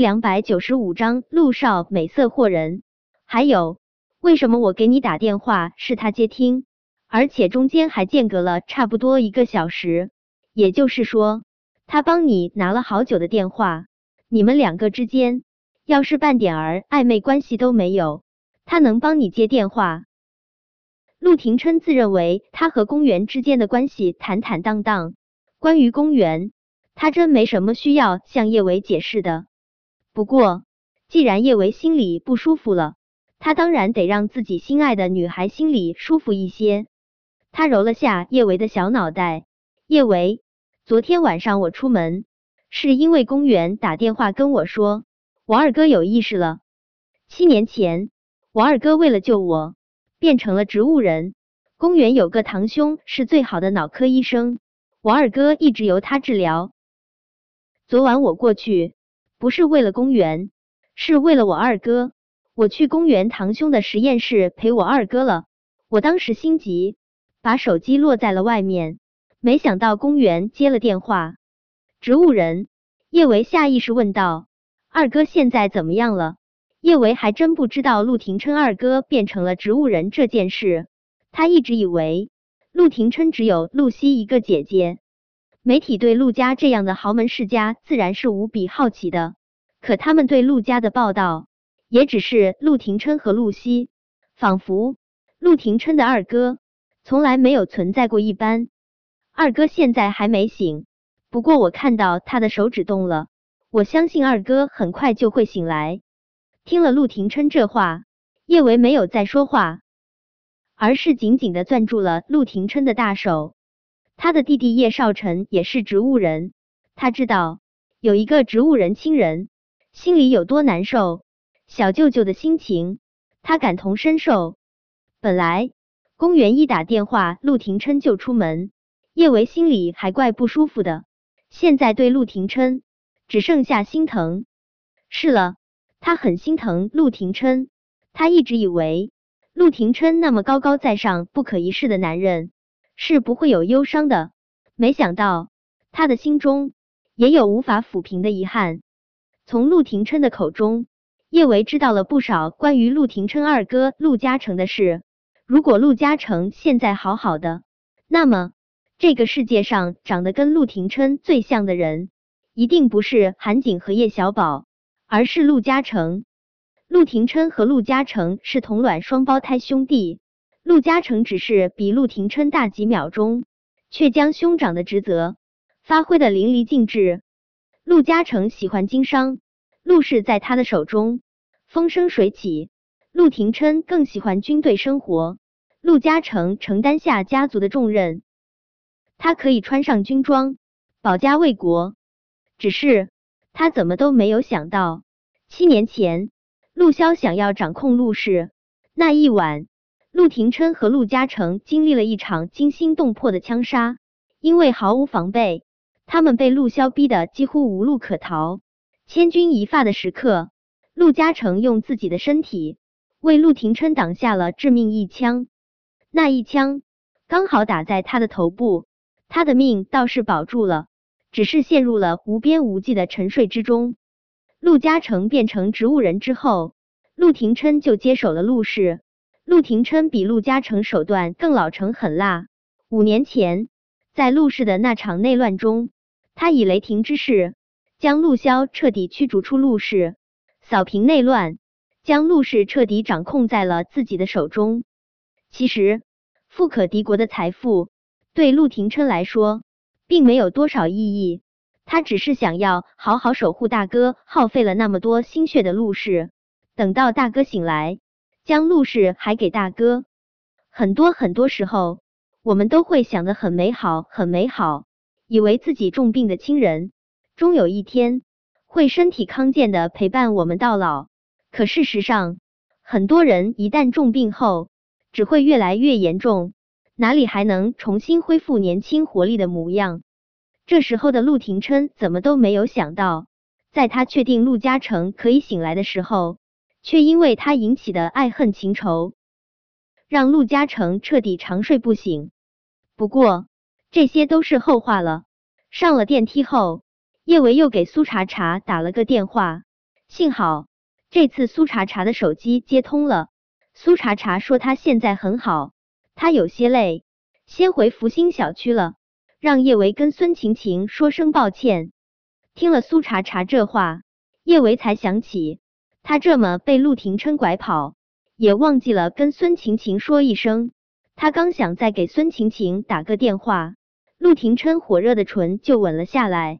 两百九十五章陆少美色惑人。还有，为什么我给你打电话是他接听，而且中间还间隔了差不多一个小时？也就是说，他帮你拿了好久的电话。你们两个之间要是半点儿暧昧关系都没有，他能帮你接电话？陆廷琛自认为他和公园之间的关系坦坦荡荡。关于公园，他真没什么需要向叶伟解释的。不过，既然叶维心里不舒服了，他当然得让自己心爱的女孩心里舒服一些。他揉了下叶维的小脑袋，叶维，昨天晚上我出门。是因为公园打电话跟我说，我二哥有意识了。七年前，我二哥为了救我，变成了植物人。公园有个堂兄是最好的脑科医生，我二哥一直由他治疗。昨晚我过去，不是为了公园，是为了我二哥。我去公园堂兄的实验室陪我二哥了。我当时心急，把手机落在了外面，没想到公园接了电话。植物人叶维下意识问道：“二哥现在怎么样了？”叶维还真不知道陆廷琛二哥变成了植物人这件事。他一直以为陆廷琛只有露西一个姐姐。媒体对陆家这样的豪门世家自然是无比好奇的，可他们对陆家的报道也只是陆廷琛和陆西，仿佛陆廷琛的二哥从来没有存在过一般。二哥现在还没醒。不过我看到他的手指动了，我相信二哥很快就会醒来。听了陆廷琛这话，叶维没有再说话，而是紧紧的攥住了陆廷琛的大手。他的弟弟叶少晨也是植物人，他知道有一个植物人亲人心里有多难受，小舅舅的心情他感同身受。本来公园一打电话，陆廷琛就出门，叶维心里还怪不舒服的。现在对陆廷琛只剩下心疼。是了，他很心疼陆廷琛。他一直以为陆廷琛那么高高在上、不可一世的男人是不会有忧伤的，没想到他的心中也有无法抚平的遗憾。从陆廷琛的口中，叶维知道了不少关于陆廷琛二哥陆嘉诚的事。如果陆嘉诚现在好好的，那么。这个世界上长得跟陆廷琛最像的人，一定不是韩景和叶小宝，而是陆嘉诚。陆廷琛和陆嘉诚是同卵双胞胎兄弟，陆嘉诚只是比陆廷琛大几秒钟，却将兄长的职责发挥的淋漓尽致。陆嘉诚喜欢经商，陆氏在他的手中风生水起；陆廷琛更喜欢军队生活，陆嘉诚承担下家族的重任。他可以穿上军装，保家卫国。只是他怎么都没有想到，七年前陆骁想要掌控陆氏那一晚，陆廷琛和陆嘉诚经历了一场惊心动魄的枪杀。因为毫无防备，他们被陆骁逼得几乎无路可逃。千钧一发的时刻，陆嘉诚用自己的身体为陆廷琛挡下了致命一枪。那一枪刚好打在他的头部。他的命倒是保住了，只是陷入了无边无际的沉睡之中。陆嘉诚变成植物人之后，陆廷琛就接手了陆氏。陆廷琛比陆嘉诚手段更老成狠辣。五年前，在陆氏的那场内乱中，他以雷霆之势将陆骁彻底驱逐出陆氏，扫平内乱，将陆氏彻底掌控在了自己的手中。其实，富可敌国的财富。对陆廷琛来说，并没有多少意义。他只是想要好好守护大哥耗费了那么多心血的陆氏。等到大哥醒来，将陆氏还给大哥。很多很多时候，我们都会想得很美好，很美好，以为自己重病的亲人，终有一天会身体康健的陪伴我们到老。可事实上，很多人一旦重病后，只会越来越严重。哪里还能重新恢复年轻活力的模样？这时候的陆廷琛怎么都没有想到，在他确定陆嘉诚可以醒来的时候，却因为他引起的爱恨情仇，让陆嘉诚彻底长睡不醒。不过这些都是后话了。上了电梯后，叶维又给苏茶茶打了个电话，幸好这次苏茶茶的手机接通了。苏茶茶说他现在很好，他有些累，先回福星小区了，让叶维跟孙晴晴说声抱歉。听了苏茶茶这话，叶维才想起，他这么被陆廷琛拐跑，也忘记了跟孙晴晴说一声。他刚想再给孙晴晴打个电话，陆廷琛火热的唇就吻了下来。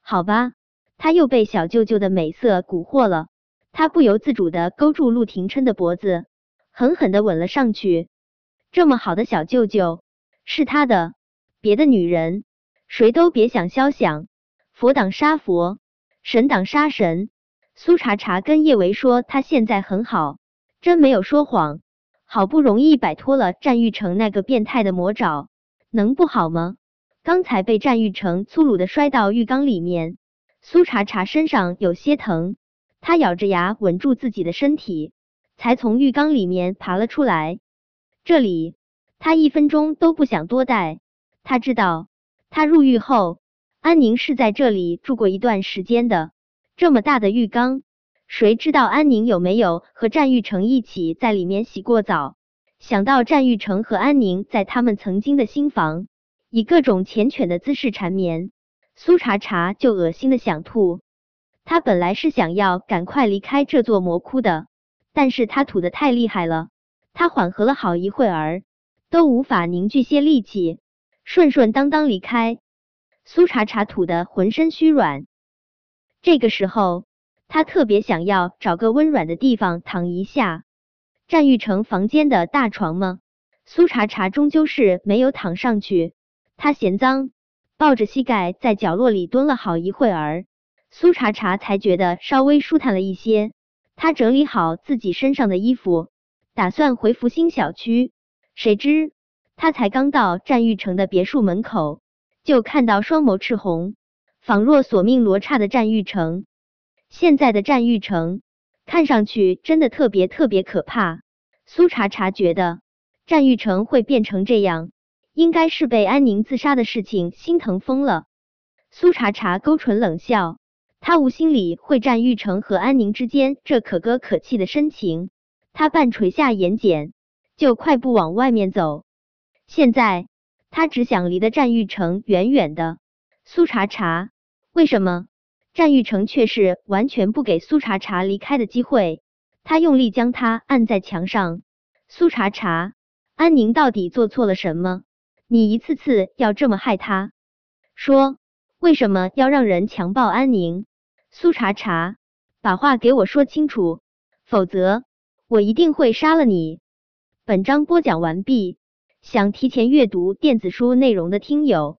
好吧，他又被小舅舅的美色蛊惑了，他不由自主的勾住陆廷琛的脖子。狠狠的吻了上去。这么好的小舅舅是他的，别的女人谁都别想肖想。佛挡杀佛，神挡杀神。苏茶茶跟叶维说，他现在很好，真没有说谎。好不容易摆脱了战玉成那个变态的魔爪，能不好吗？刚才被战玉成粗鲁的摔到浴缸里面，苏茶茶身上有些疼，他咬着牙稳住自己的身体。才从浴缸里面爬了出来。这里他一分钟都不想多待。他知道，他入狱后，安宁是在这里住过一段时间的。这么大的浴缸，谁知道安宁有没有和战玉成一起在里面洗过澡？想到战玉成和安宁在他们曾经的新房，以各种缱绻的姿势缠绵，苏茶茶就恶心的想吐。他本来是想要赶快离开这座魔窟的。但是他吐的太厉害了，他缓和了好一会儿，都无法凝聚些力气，顺顺当当离开。苏茶茶吐的浑身虚软，这个时候他特别想要找个温软的地方躺一下。占玉成房间的大床吗？苏茶茶终究是没有躺上去，他嫌脏，抱着膝盖在角落里蹲了好一会儿，苏茶茶才觉得稍微舒坦了一些。他整理好自己身上的衣服，打算回福星小区。谁知他才刚到战玉成的别墅门口，就看到双眸赤红、仿若索命罗刹的战玉成。现在的战玉成看上去真的特别特别可怕。苏茶茶觉得战玉成会变成这样，应该是被安宁自杀的事情心疼疯了。苏茶茶勾唇冷笑。他无心理会战玉成和安宁之间这可歌可泣的深情，他半垂下眼睑，就快步往外面走。现在他只想离得战玉成远远的。苏茶茶，为什么战玉成却是完全不给苏茶茶离开的机会？他用力将他按在墙上。苏茶茶，安宁到底做错了什么？你一次次要这么害他？说。为什么要让人强暴安宁？苏茶茶，把话给我说清楚，否则我一定会杀了你。本章播讲完毕。想提前阅读电子书内容的听友，